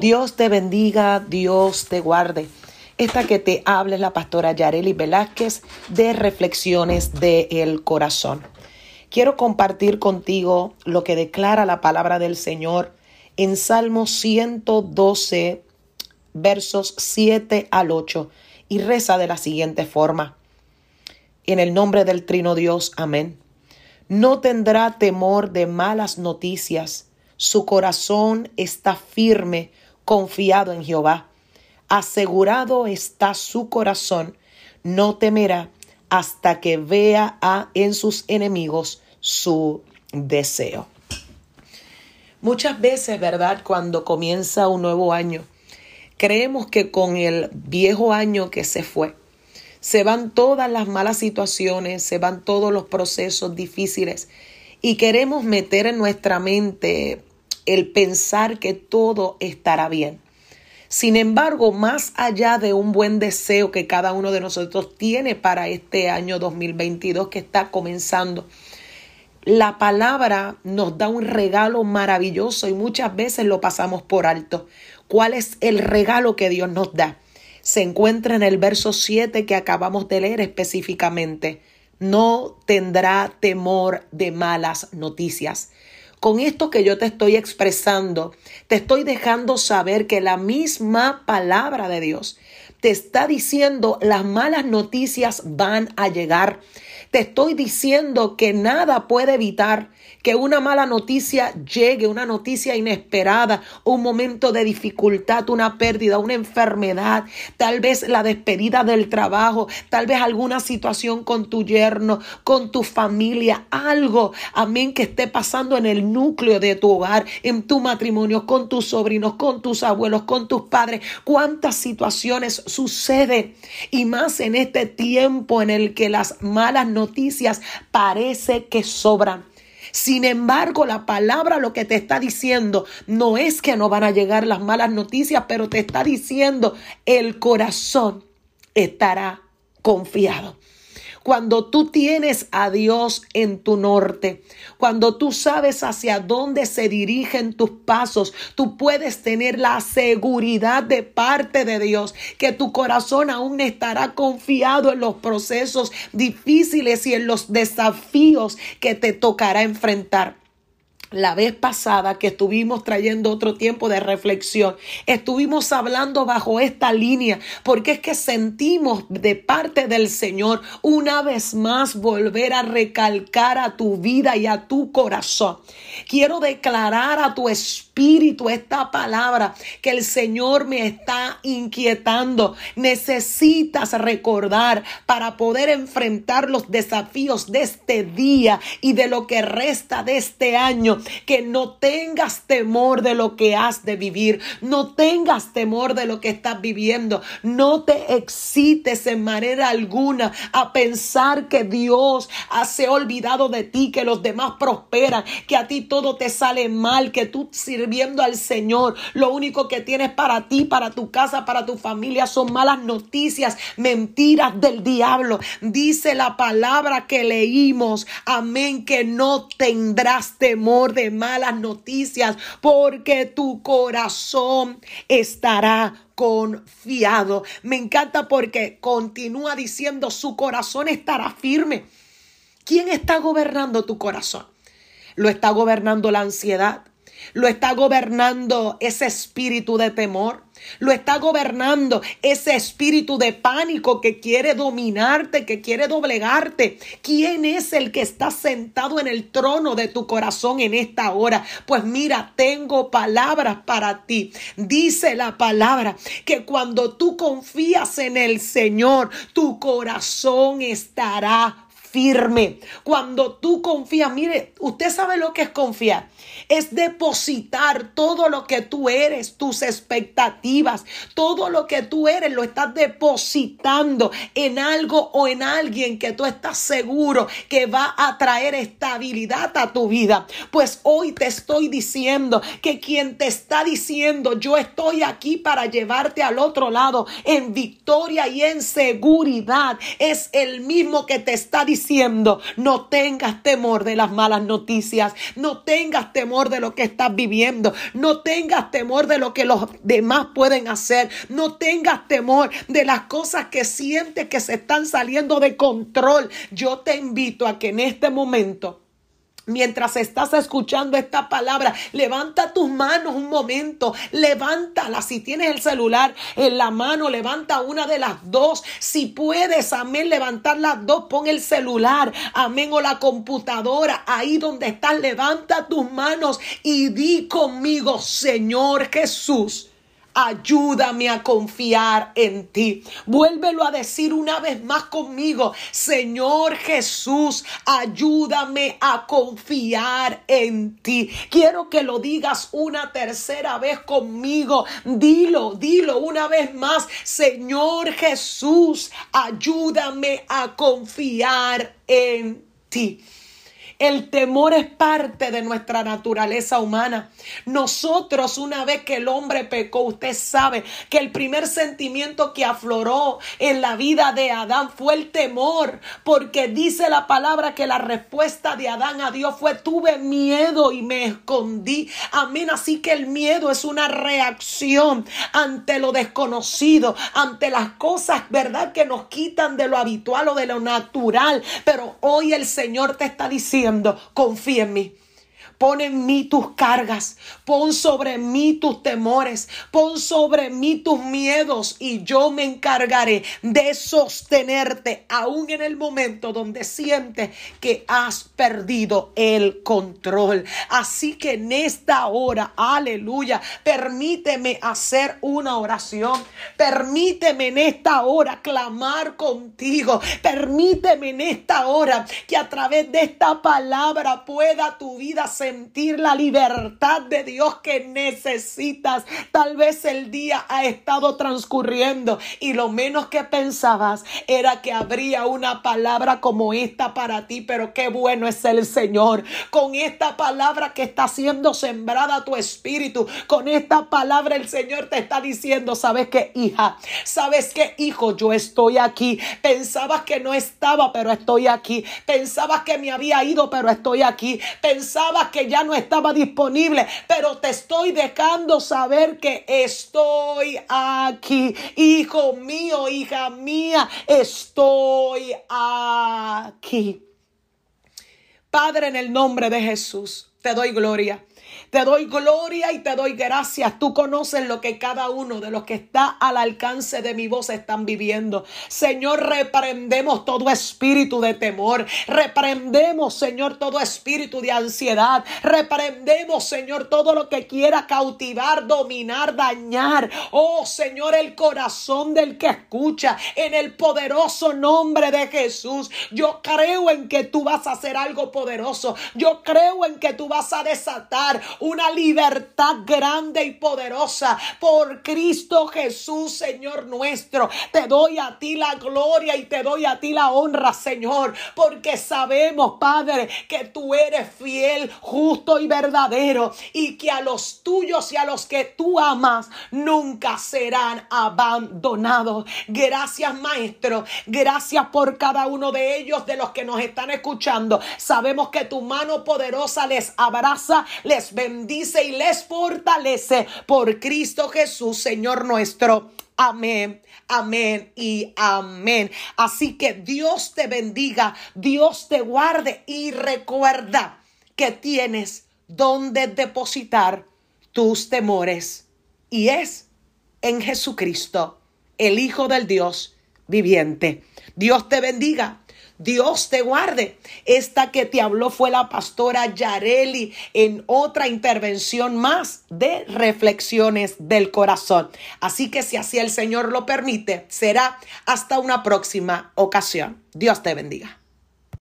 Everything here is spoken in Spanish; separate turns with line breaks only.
Dios te bendiga, Dios te guarde. Esta que te habla es la pastora Yareli Velázquez de Reflexiones del Corazón. Quiero compartir contigo lo que declara la palabra del Señor en Salmo 112, versos 7 al 8, y reza de la siguiente forma. En el nombre del Trino Dios, amén. No tendrá temor de malas noticias. Su corazón está firme, confiado en Jehová. Asegurado está su corazón. No temerá hasta que vea a, en sus enemigos su deseo. Muchas veces, ¿verdad? Cuando comienza un nuevo año, creemos que con el viejo año que se fue, se van todas las malas situaciones, se van todos los procesos difíciles y queremos meter en nuestra mente el pensar que todo estará bien. Sin embargo, más allá de un buen deseo que cada uno de nosotros tiene para este año 2022 que está comenzando, la palabra nos da un regalo maravilloso y muchas veces lo pasamos por alto. ¿Cuál es el regalo que Dios nos da? se encuentra en el verso 7 que acabamos de leer específicamente. No tendrá temor de malas noticias. Con esto que yo te estoy expresando, te estoy dejando saber que la misma palabra de Dios te está diciendo las malas noticias van a llegar. Te estoy diciendo que nada puede evitar que una mala noticia llegue, una noticia inesperada, un momento de dificultad, una pérdida, una enfermedad, tal vez la despedida del trabajo, tal vez alguna situación con tu yerno, con tu familia, algo, amén, que esté pasando en el núcleo de tu hogar, en tu matrimonio, con tus sobrinos, con tus abuelos, con tus padres. ¿Cuántas situaciones suceden? Y más en este tiempo en el que las malas noticias parece que sobran. Sin embargo, la palabra lo que te está diciendo no es que no van a llegar las malas noticias, pero te está diciendo el corazón estará confiado. Cuando tú tienes a Dios en tu norte, cuando tú sabes hacia dónde se dirigen tus pasos, tú puedes tener la seguridad de parte de Dios que tu corazón aún estará confiado en los procesos difíciles y en los desafíos que te tocará enfrentar la vez pasada que estuvimos trayendo otro tiempo de reflexión, estuvimos hablando bajo esta línea, porque es que sentimos de parte del Señor una vez más volver a recalcar a tu vida y a tu corazón. Quiero declarar a tu espíritu esta palabra que el Señor me está inquietando. Necesitas recordar para poder enfrentar los desafíos de este día y de lo que resta de este año que no tengas temor de lo que has de vivir, no tengas temor de lo que estás viviendo, no te excites en manera alguna a pensar que Dios se ha olvidado de ti, que los demás prosperan, que a ti todo te sale mal, que tú sirviendo al Señor, lo único que tienes para ti, para tu casa, para tu familia son malas noticias, mentiras del diablo. Dice la palabra que leímos, amén, que no tendrás temor de malas noticias, porque tu corazón estará confiado. Me encanta porque continúa diciendo su corazón estará firme. ¿Quién está gobernando tu corazón? ¿Lo está gobernando la ansiedad? ¿Lo está gobernando ese espíritu de temor? Lo está gobernando ese espíritu de pánico que quiere dominarte, que quiere doblegarte. ¿Quién es el que está sentado en el trono de tu corazón en esta hora? Pues mira, tengo palabras para ti. Dice la palabra que cuando tú confías en el Señor, tu corazón estará firme. Cuando tú confías, mire, usted sabe lo que es confiar. Es depositar todo lo que tú eres, tus expectativas, todo lo que tú eres, lo estás depositando en algo o en alguien que tú estás seguro que va a traer estabilidad a tu vida. Pues hoy te estoy diciendo que quien te está diciendo, yo estoy aquí para llevarte al otro lado en victoria y en seguridad, es el mismo que te está diciendo diciendo, no tengas temor de las malas noticias, no tengas temor de lo que estás viviendo, no tengas temor de lo que los demás pueden hacer, no tengas temor de las cosas que sientes que se están saliendo de control. Yo te invito a que en este momento Mientras estás escuchando esta palabra, levanta tus manos un momento, levántala. Si tienes el celular en la mano, levanta una de las dos. Si puedes, amén, levantar las dos, pon el celular, amén, o la computadora, ahí donde estás, levanta tus manos y di conmigo, Señor Jesús. Ayúdame a confiar en ti. Vuélvelo a decir una vez más conmigo. Señor Jesús, ayúdame a confiar en ti. Quiero que lo digas una tercera vez conmigo. Dilo, dilo una vez más. Señor Jesús, ayúdame a confiar en ti. El temor es parte de nuestra naturaleza humana. Nosotros, una vez que el hombre pecó, usted sabe que el primer sentimiento que afloró en la vida de Adán fue el temor, porque dice la palabra que la respuesta de Adán a Dios fue tuve miedo y me escondí. Amén. Así que el miedo es una reacción ante lo desconocido, ante las cosas, ¿verdad? Que nos quitan de lo habitual o de lo natural. Pero hoy el Señor te está diciendo, confía en mí. Pon en mí tus cargas, pon sobre mí tus temores, pon sobre mí tus miedos y yo me encargaré de sostenerte aún en el momento donde sientes que has perdido el control. Así que en esta hora, aleluya, permíteme hacer una oración, permíteme en esta hora clamar contigo, permíteme en esta hora que a través de esta palabra pueda tu vida ser sentir la libertad de Dios que necesitas. Tal vez el día ha estado transcurriendo y lo menos que pensabas era que habría una palabra como esta para ti, pero qué bueno es el Señor. Con esta palabra que está siendo sembrada tu espíritu, con esta palabra el Señor te está diciendo, ¿sabes qué, hija? ¿Sabes qué, hijo? Yo estoy aquí. Pensabas que no estaba, pero estoy aquí. Pensabas que me había ido, pero estoy aquí. Pensabas que ya no estaba disponible, pero te estoy dejando saber que estoy aquí. Hijo mío, hija mía, estoy aquí. Padre, en el nombre de Jesús, te doy gloria. Te doy gloria y te doy gracias. Tú conoces lo que cada uno de los que está al alcance de mi voz están viviendo. Señor, reprendemos todo espíritu de temor. Reprendemos, Señor, todo espíritu de ansiedad. Reprendemos, Señor, todo lo que quiera cautivar, dominar, dañar. Oh, Señor, el corazón del que escucha. En el poderoso nombre de Jesús. Yo creo en que tú vas a hacer algo poderoso. Yo creo en que tú vas a desatar una libertad grande y poderosa por Cristo Jesús, Señor nuestro. Te doy a ti la gloria y te doy a ti la honra, Señor, porque sabemos, Padre, que tú eres fiel, justo y verdadero y que a los tuyos y a los que tú amas nunca serán abandonados. Gracias, Maestro. Gracias por cada uno de ellos, de los que nos están escuchando. Sabemos que tu mano poderosa les abraza, les bendice y les fortalece por Cristo Jesús, Señor nuestro. Amén, amén y amén. Así que Dios te bendiga, Dios te guarde y recuerda que tienes donde depositar tus temores. Y es en Jesucristo, el Hijo del Dios viviente. Dios te bendiga. Dios te guarde. Esta que te habló fue la pastora Yareli en otra intervención más de reflexiones del corazón. Así que si así el Señor lo permite, será hasta una próxima ocasión. Dios te bendiga.